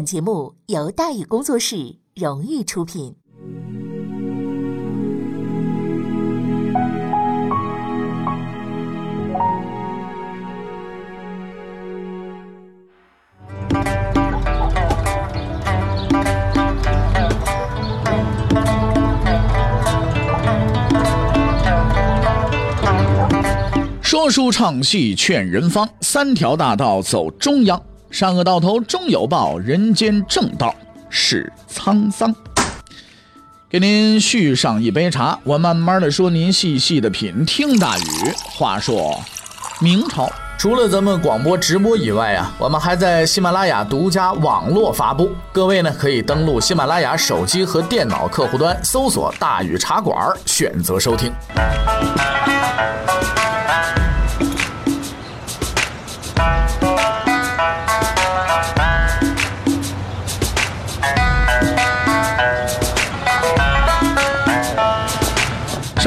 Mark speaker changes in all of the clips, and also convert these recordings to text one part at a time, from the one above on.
Speaker 1: 本节目由大宇工作室荣誉出品。
Speaker 2: 说书唱戏劝人方，三条大道走中央。善恶到头终有报，人间正道是沧桑。给您续上一杯茶，我慢慢的说，您细细的品。听大宇话说，明朝
Speaker 3: 除了咱们广播直播以外啊，我们还在喜马拉雅独家网络发布。各位呢，可以登录喜马拉雅手机和电脑客户端，搜索“大宇茶馆”，选择收听。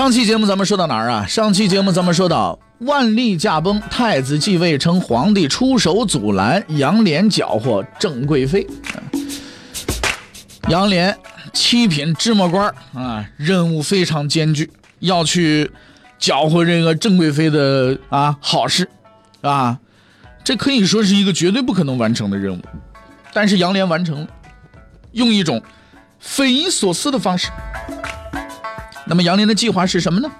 Speaker 2: 上期节目咱们说到哪儿啊？上期节目咱们说到万历驾崩，太子继位称皇帝，出手阻拦杨涟搅和郑贵妃。杨涟七品芝麻官啊，任务非常艰巨，要去搅和这个郑贵妃的啊好事啊，这可以说是一个绝对不可能完成的任务。但是杨涟完成了，用一种匪夷所思的方式。那么杨涟的计划是什么呢？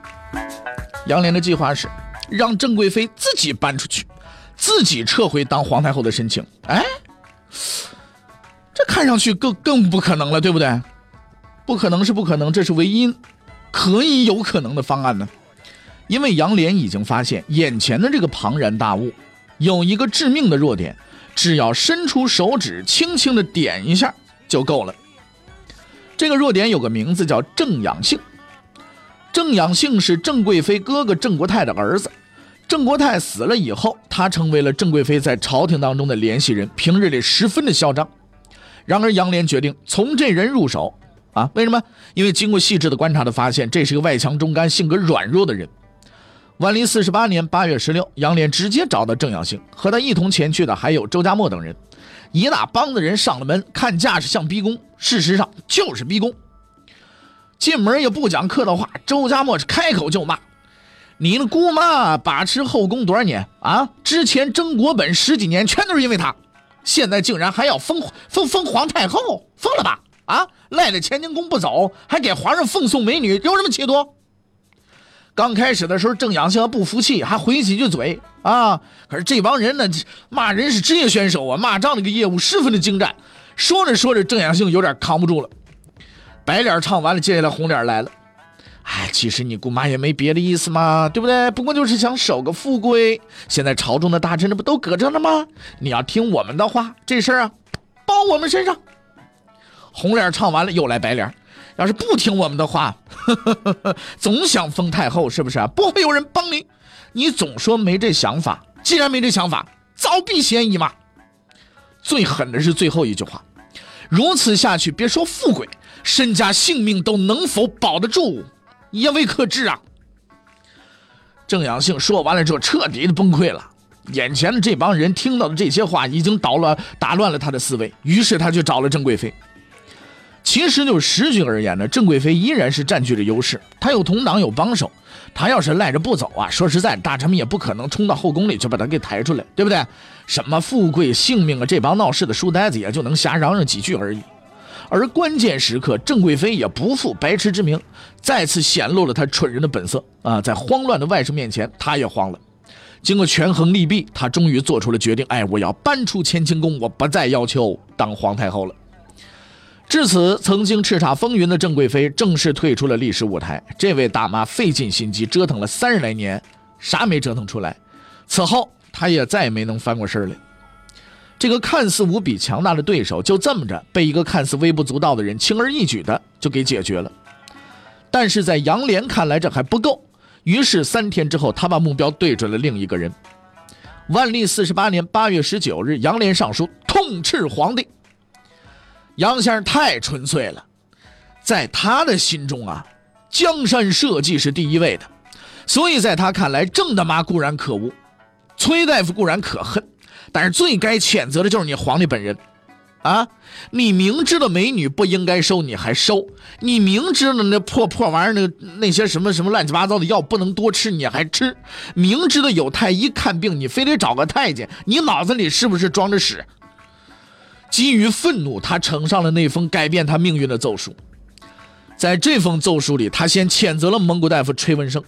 Speaker 2: 杨涟的计划是让郑贵妃自己搬出去，自己撤回当皇太后的申请。哎，这看上去更更不可能了，对不对？不可能是不可能，这是唯一可以有可能的方案呢。因为杨涟已经发现眼前的这个庞然大物有一个致命的弱点，只要伸出手指轻轻的点一下就够了。这个弱点有个名字叫正养性。郑养性是郑贵妃哥哥郑国泰的儿子，郑国泰死了以后，他成为了郑贵妃在朝廷当中的联系人，平日里十分的嚣张。然而杨涟决定从这人入手啊？为什么？因为经过细致的观察，的发现这是个外强中干、性格软弱的人。万历四十八年八月十六，杨涟直接找到郑养性，和他一同前去的还有周家墨等人，一大帮子人上了门，看架势像逼宫，事实上就是逼宫。进门也不讲客套话，周家墨是开口就骂：“你那姑妈把持后宫多少年啊？之前争国本十几年，全都是因为她，现在竟然还要封封封皇太后，疯了吧？啊，赖在乾清宫不走，还给皇上奉送美女，有什么企图？”刚开始的时候，郑养性不服气，还回几句嘴啊。可是这帮人呢，骂人是职业选手啊，骂仗那个业务十分的精湛。说着说着，郑养性有点扛不住了。白脸唱完了，接下来红脸来了。哎，其实你姑妈也没别的意思嘛，对不对？不过就是想守个富贵。现在朝中的大臣这不都搁这呢吗？你要听我们的话，这事儿啊，包我们身上。红脸唱完了，又来白脸。要是不听我们的话，总想封太后，是不是？不会有人帮你。你总说没这想法，既然没这想法，早避嫌疑嘛。最狠的是最后一句话，如此下去，别说富贵。身家性命都能否保得住，也未可知啊！郑阳性说完了之后，彻底的崩溃了。眼前的这帮人听到的这些话，已经捣乱打乱了他的思维。于是他就找了郑贵妃。其实就实局而言呢，郑贵妃依然是占据着优势。她有同党，有帮手。她要是赖着不走啊，说实在，大臣们也不可能冲到后宫里去把她给抬出来，对不对？什么富贵性命啊，这帮闹事的书呆子也就能瞎嚷嚷几句而已。而关键时刻，郑贵妃也不负白痴之名，再次显露了她蠢人的本色啊！在慌乱的外甥面前，她也慌了。经过权衡利弊，她终于做出了决定：哎，我要搬出乾清宫，我不再要求当皇太后了。至此，曾经叱咤风云的郑贵妃正式退出了历史舞台。这位大妈费尽心机折腾了三十来年，啥没折腾出来。此后，她也再也没能翻过身来。这个看似无比强大的对手，就这么着被一个看似微不足道的人轻而易举的就给解决了。但是在杨涟看来，这还不够。于是三天之后，他把目标对准了另一个人。万历四十八年八月十九日，杨涟上书痛斥皇帝。杨先生太纯粹了，在他的心中啊，江山社稷是第一位的，所以在他看来，郑大妈固然可恶，崔大夫固然可恨。但是最该谴责的就是你皇帝本人，啊！你明知道美女不应该收，你还收；你明知道那破破玩意儿，那那些什么什么乱七八糟的药不能多吃，你还吃；明知道有太医看病，你非得找个太监，你脑子里是不是装着屎？基于愤怒，他呈上了那封改变他命运的奏书。在这封奏书里，他先谴责了蒙古大夫崔文生，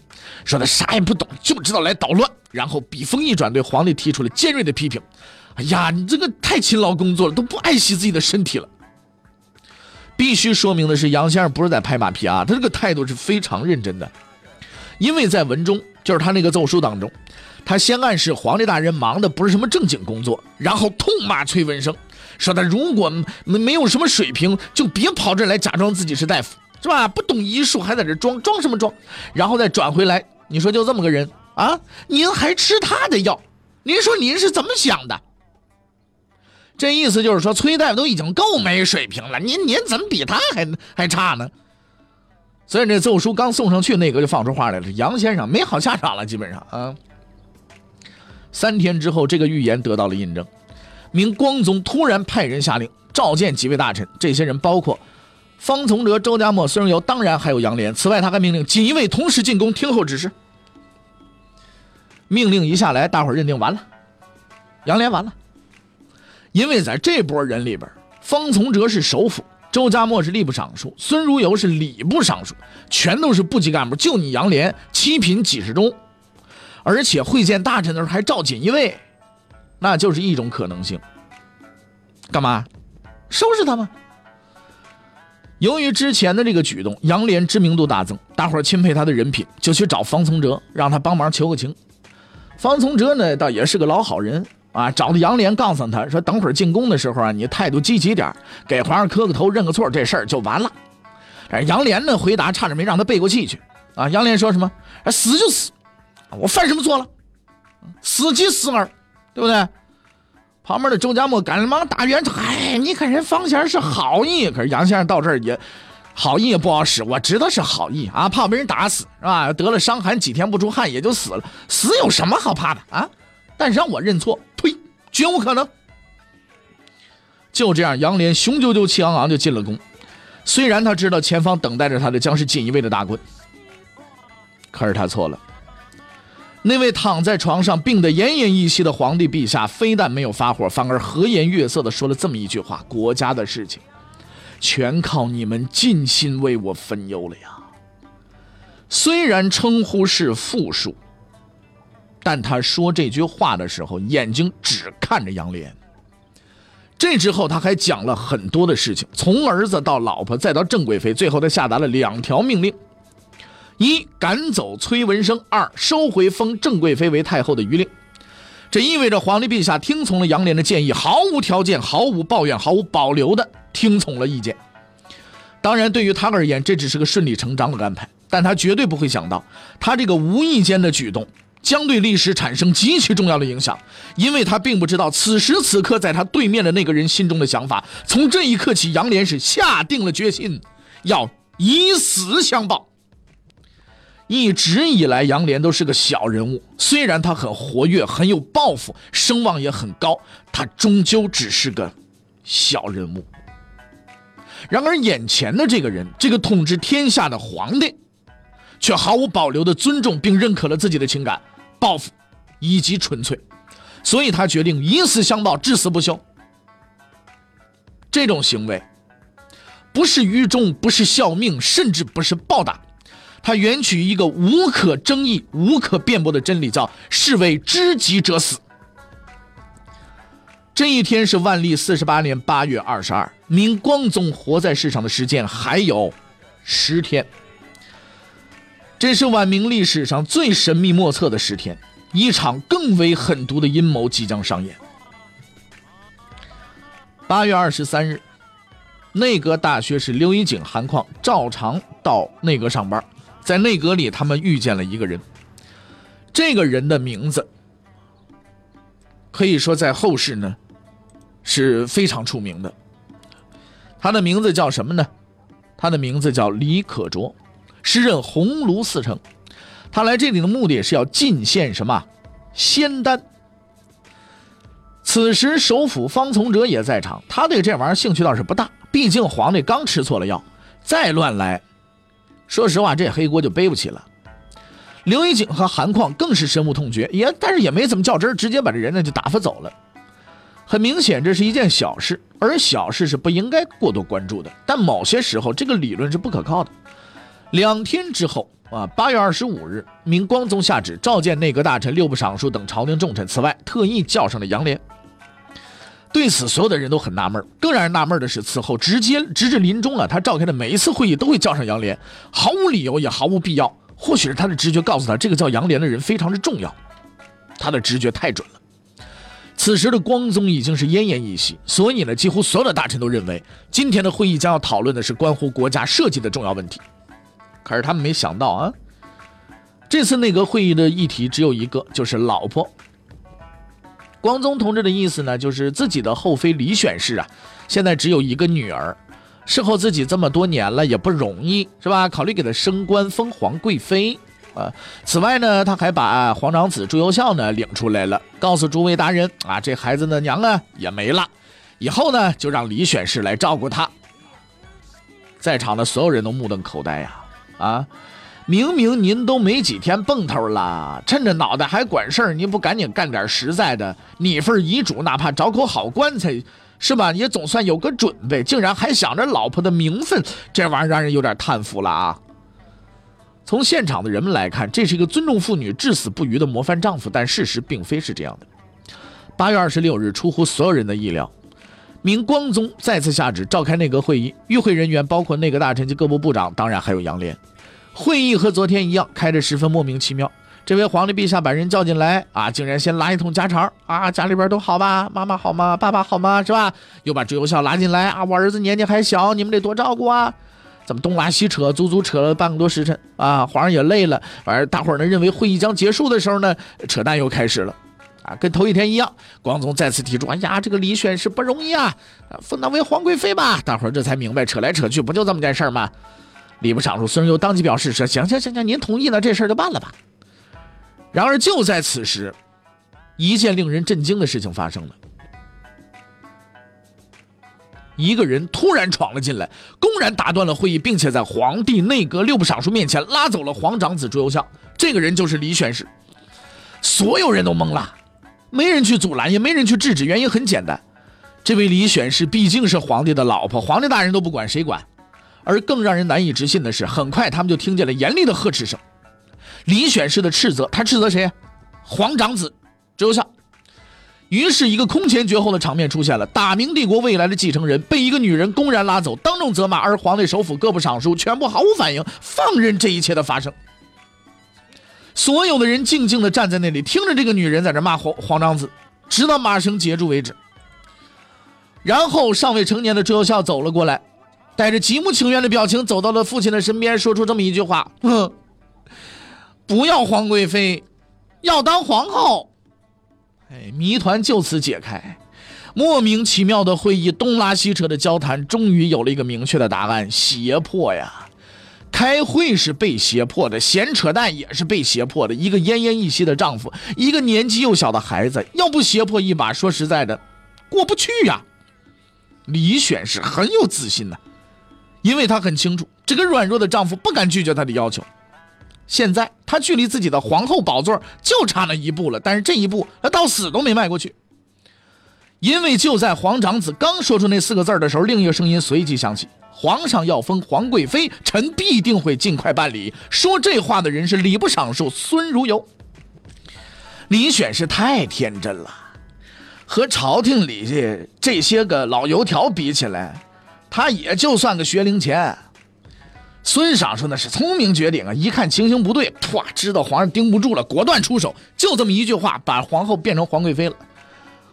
Speaker 2: 说他啥也不懂，就知道来捣乱。然后笔锋一转，对皇帝提出了尖锐的批评。哎呀，你这个太勤劳工作了，都不爱惜自己的身体了。必须说明的是，杨先生不是在拍马屁啊，他这个态度是非常认真的。因为在文中，就是他那个奏书当中，他先暗示皇帝大人忙的不是什么正经工作，然后痛骂崔文生，说他如果没没有什么水平，就别跑这来假装自己是大夫，是吧？不懂医术还在这装装什么装？然后再转回来，你说就这么个人啊，您还吃他的药？您说您是怎么想的？这意思就是说，崔大夫都已经够没水平了，您您怎么比他还还差呢？所以这奏书刚送上去，内阁就放出话来了：杨先生没好下场了，基本上啊。三天之后，这个预言得到了印证。明光宗突然派人下令召见几位大臣，这些人包括方从哲、周家墨、孙荣游，当然还有杨涟。此外，他还命令锦衣卫同时进攻，听候指示。命令一下来，大伙认定完了，杨涟完了。因为在这波人里边，方从哲是首辅，周家墨是吏部尚书，孙如游是礼部尚书，全都是部级干部。就你杨涟七品几十中，而且会见大臣的时候还召锦衣卫，那就是一种可能性。干嘛？收拾他吗？由于之前的这个举动，杨涟知名度大增，大伙钦佩他的人品，就去找方从哲，让他帮忙求个情。方从哲呢，倒也是个老好人。啊，找到杨涟，告诉他说：“等会儿进宫的时候啊，你态度积极点给皇上磕个头，认个错，这事儿就完了。”杨涟呢回答差点没让他背过气去。啊，杨涟说什么：“死就死，我犯什么错了？死即死耳，对不对？”旁边的周家墨赶忙打圆场：“你看人方先生是好意，可是杨先生到这儿也好意也不好使。我知道是好意啊，怕被人打死是吧？得了伤寒，几天不出汗也就死了。死有什么好怕的啊？但是让我认错。”呸绝无可能。就这样，杨涟雄赳赳气昂昂就进了宫。虽然他知道前方等待着他的将是锦衣卫的大棍，可是他错了。那位躺在床上病得奄奄一息的皇帝陛下，非但没有发火，反而和颜悦色地说了这么一句话：“国家的事情，全靠你们尽心为我分忧了呀。”虽然称呼是复数。但他说这句话的时候，眼睛只看着杨涟。这之后，他还讲了很多的事情，从儿子到老婆，再到郑贵妃，最后他下达了两条命令：一赶走崔文生；二收回封郑贵妃为太后的余令。这意味着皇帝陛下听从了杨涟的建议，毫无条件、毫无抱怨、毫无保留的听从了意见。当然，对于他而言，这只是个顺理成章的安排，但他绝对不会想到，他这个无意间的举动。将对历史产生极其重要的影响，因为他并不知道此时此刻在他对面的那个人心中的想法。从这一刻起，杨涟是下定了决心，要以死相报。一直以来，杨涟都是个小人物，虽然他很活跃，很有抱负，声望也很高，他终究只是个小人物。然而，眼前的这个人，这个统治天下的皇帝，却毫无保留地尊重并认可了自己的情感。报复，以及纯粹，所以他决定以死相报，至死不休。这种行为，不是愚忠，不是效命，甚至不是报答，他援取一个无可争议、无可辩驳的真理，叫“士为知己者死”。这一天是万历四十八年八月二十二，明光宗活在世上的时间还有十天。这是晚明历史上最神秘莫测的十天，一场更为狠毒的阴谋即将上演。八月二十三日，内阁大学士刘一景、韩况照常到内阁上班，在内阁里，他们遇见了一个人。这个人的名字可以说在后世呢是非常出名的。他的名字叫什么呢？他的名字叫李可灼。时任鸿胪寺丞，他来这里的目的是要进献什么仙丹。此时首辅方从哲也在场，他对这玩意儿兴趣倒是不大，毕竟皇帝刚吃错了药，再乱来，说实话这黑锅就背不起了。刘一景和韩况更是深恶痛绝，也但是也没怎么较真直接把这人呢就打发走了。很明显，这是一件小事，而小事是不应该过多关注的。但某些时候，这个理论是不可靠的。两天之后啊，八月二十五日，明光宗下旨召见内阁大臣、六部尚书等朝廷重臣，此外特意叫上了杨涟。对此，所有的人都很纳闷。更让人纳闷的是，此后直接直至临终啊，他召开的每一次会议都会叫上杨涟，毫无理由也毫无必要。或许是他的直觉告诉他，这个叫杨涟的人非常之重要。他的直觉太准了。此时的光宗已经是奄奄一息，所以呢，几乎所有的大臣都认为，今天的会议将要讨论的是关乎国家社稷的重要问题。可是他们没想到啊，这次内阁会议的议题只有一个，就是老婆。光宗同志的意思呢，就是自己的后妃李选氏啊，现在只有一个女儿，侍候自己这么多年了也不容易，是吧？考虑给她升官封皇贵妃。啊，此外呢，他还把皇长子朱由校呢领出来了，告诉诸位大人啊，这孩子的娘啊也没了，以后呢就让李选氏来照顾他。在场的所有人都目瞪口呆呀！啊，明明您都没几天蹦头了，趁着脑袋还管事儿，您不赶紧干点实在的？拟份遗嘱，哪怕找口好棺材，是吧？也总算有个准备。竟然还想着老婆的名分，这玩意儿让人有点叹服了啊！从现场的人们来看，这是一个尊重妇女、至死不渝的模范丈夫，但事实并非是这样的。八月二十六日，出乎所有人的意料，明光宗再次下旨召开内阁会议，与会人员包括内阁大臣及各部部长，当然还有杨涟。会议和昨天一样，开得十分莫名其妙。这位皇帝陛下把人叫进来啊，竟然先拉一通家常啊，家里边都好吧？妈妈好吗？爸爸好吗？是吧？又把朱由校拉进来啊，我儿子年纪还小，你们得多照顾啊。怎么东拉西扯，足足扯了半个多时辰啊！皇上也累了，反正大伙儿呢认为会议将结束的时候呢，扯淡又开始了，啊，跟头一天一样。光宗再次提出：“哎呀，这个李选是不容易啊，封她为皇贵妃吧。”大伙儿这才明白，扯来扯去不就这么件事儿吗？礼部尚书孙又当即表示说：“行行行行，您同意了，这事儿就办了吧。”然而就在此时，一件令人震惊的事情发生了。一个人突然闯了进来，公然打断了会议，并且在皇帝、内阁、六部尚书面前拉走了皇长子朱由校。这个人就是李选侍。所有人都懵了，没人去阻拦，也没人去制止。原因很简单，这位李选侍毕竟是皇帝的老婆，皇帝大人都不管，谁管？而更让人难以置信的是，很快他们就听见了严厉的呵斥声。李选氏的斥责，他斥责谁？皇长子朱由校。于是，一个空前绝后的场面出现了：大明帝国未来的继承人被一个女人公然拉走，当众责骂，而皇帝首辅各部尚书全部毫无反应，放任这一切的发生。所有的人静静地站在那里，听着这个女人在这骂皇皇长子，直到骂声结束为止。然后，尚未成年的朱由校走了过来，带着极不情愿的表情走到了父亲的身边，说出这么一句话：“哼，不要皇贵妃，要当皇后。”哎，谜团就此解开。莫名其妙的会议，东拉西扯的交谈，终于有了一个明确的答案：胁迫呀！开会是被胁迫的，闲扯淡也是被胁迫的。一个奄奄一息的丈夫，一个年纪幼小的孩子，要不胁迫一把，说实在的，过不去呀。李选是很有自信的，因为她很清楚，这个软弱的丈夫不敢拒绝她的要求。现在她距离自己的皇后宝座就差那一步了，但是这一步她到死都没迈过去。因为就在皇长子刚说出那四个字的时候，另一个声音随即响起：“皇上要封皇贵妃，臣必定会尽快办理。”说这话的人是礼部尚书孙如游。李选是太天真了，和朝廷里这这些个老油条比起来，他也就算个学龄前。孙尚书那是聪明绝顶啊！一看情形不对，唰，知道皇上盯不住了，果断出手，就这么一句话，把皇后变成皇贵妃了。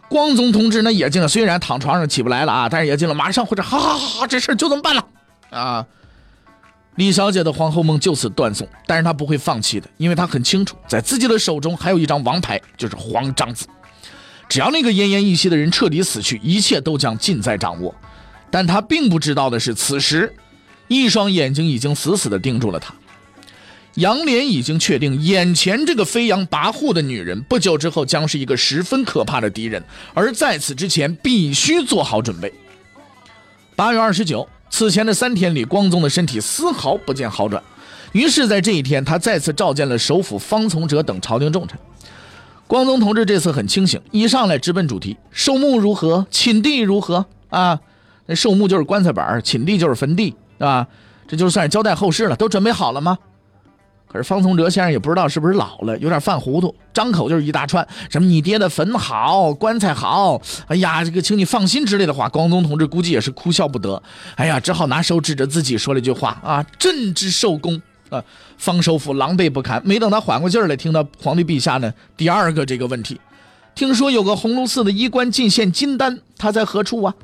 Speaker 2: 光宗同志那也进了，虽然躺床上起不来了啊，但是也进了，马上回这，好好好，这事就这么办了啊！李小姐的皇后梦就此断送，但是她不会放弃的，因为她很清楚，在自己的手中还有一张王牌，就是皇长子。只要那个奄奄一息的人彻底死去，一切都将尽在掌握。但他并不知道的是，此时。一双眼睛已经死死地盯住了他，杨莲已经确定，眼前这个飞扬跋扈的女人，不久之后将是一个十分可怕的敌人，而在此之前必须做好准备。八月二十九，此前的三天里，光宗的身体丝毫不见好转，于是，在这一天，他再次召见了首辅方从哲等朝廷重臣。光宗同志这次很清醒，一上来直奔主题：寿墓如何？寝地如何？啊，那寿墓就是棺材板，寝地就是坟地，啊，这就算是交代后事了。都准备好了吗？可是方从哲先生也不知道是不是老了，有点犯糊涂，张口就是一大串，什么你爹的坟好，棺材好，哎呀，这个请你放心之类的话。光宗同志估计也是哭笑不得，哎呀，只好拿手指着自己说了一句话啊：“朕之寿宫啊！”方首府狼狈不堪。没等他缓过劲儿来，听到皇帝陛下呢第二个这个问题，听说有个鸿胪寺的衣冠进献金丹，他在何处啊？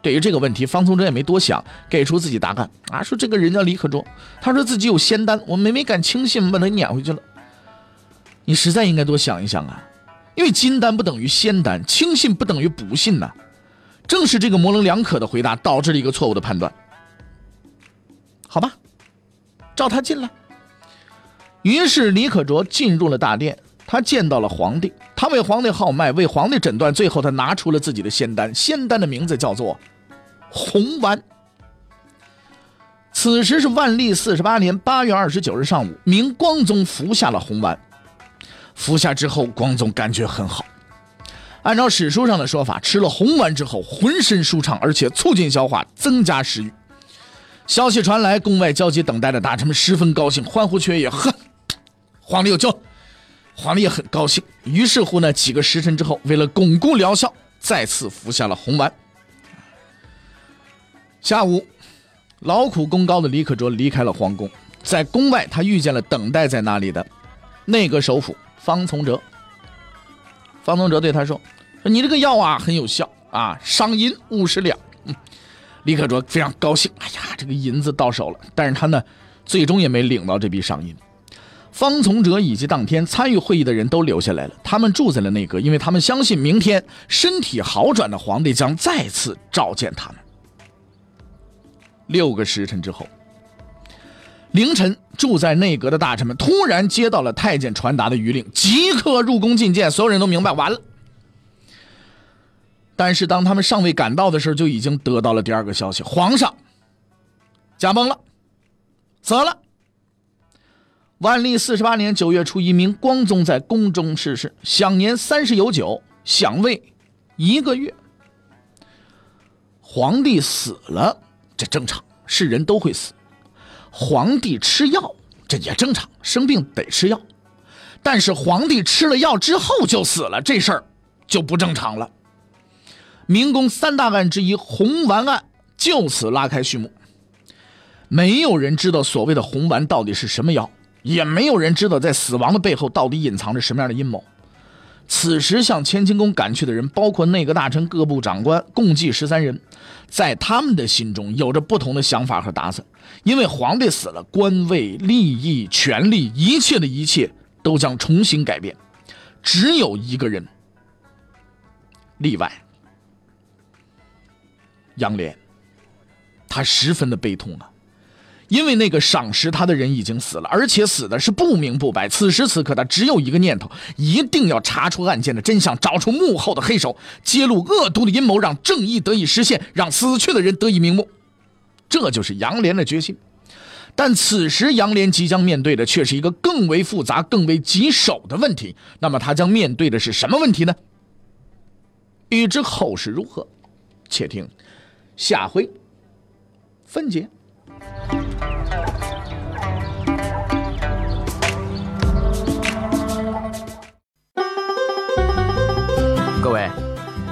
Speaker 2: 对于这个问题，方从哲也没多想，给出自己答案啊，说这个人叫李可灼，他说自己有仙丹，我们没敢轻信，把他撵回去了。你实在应该多想一想啊，因为金丹不等于仙丹，轻信不等于不信呐。正是这个模棱两可的回答，导致了一个错误的判断。好吧，召他进来。于是李可灼进入了大殿，他见到了皇帝，他为皇帝号脉，为皇帝诊断，最后他拿出了自己的仙丹，仙丹的名字叫做。红丸。此时是万历四十八年八月二十九日上午，明光宗服下了红丸。服下之后，光宗感觉很好。按照史书上的说法，吃了红丸之后，浑身舒畅，而且促进消化，增加食欲。消息传来，宫外焦急等待的大臣们十分高兴，欢呼雀跃。呵，皇帝有救！皇帝也很高兴。于是乎呢，几个时辰之后，为了巩固疗效，再次服下了红丸。下午，劳苦功高的李可灼离开了皇宫，在宫外，他遇见了等待在那里的内阁首辅方从哲。方从哲对他说：“说你这个药啊很有效啊，赏银五十两。”李可灼非常高兴，哎呀，这个银子到手了。但是他呢，最终也没领到这笔赏银。方从哲以及当天参与会议的人都留下来了，他们住在了内阁，因为他们相信明天身体好转的皇帝将再次召见他们。六个时辰之后，凌晨，住在内阁的大臣们突然接到了太监传达的谕令，即刻入宫觐见。所有人都明白，完了。但是当他们尚未赶到的时候，就已经得到了第二个消息：皇上驾崩了，死了。万历四十八年九月初一，明光宗在宫中逝世，享年三十有九，享位一个月。皇帝死了。这正常，是人都会死。皇帝吃药，这也正常，生病得吃药。但是皇帝吃了药之后就死了，这事儿就不正常了。明宫三大案之一红丸案就此拉开序幕。没有人知道所谓的红丸到底是什么药，也没有人知道在死亡的背后到底隐藏着什么样的阴谋。此时向乾清宫赶去的人，包括内阁大臣、各部长官，共计十三人。在他们的心中，有着不同的想法和打算。因为皇帝死了，官位、利益、权力，一切的一切都将重新改变。只有一个人例外，杨莲，他十分的悲痛啊。因为那个赏识他的人已经死了，而且死的是不明不白。此时此刻，他只有一个念头：一定要查出案件的真相，找出幕后的黑手，揭露恶毒的阴谋，让正义得以实现，让死去的人得以瞑目。这就是杨莲的决心。但此时，杨莲即将面对的却是一个更为复杂、更为棘手的问题。那么，他将面对的是什么问题呢？欲知后事如何，且听下回分解。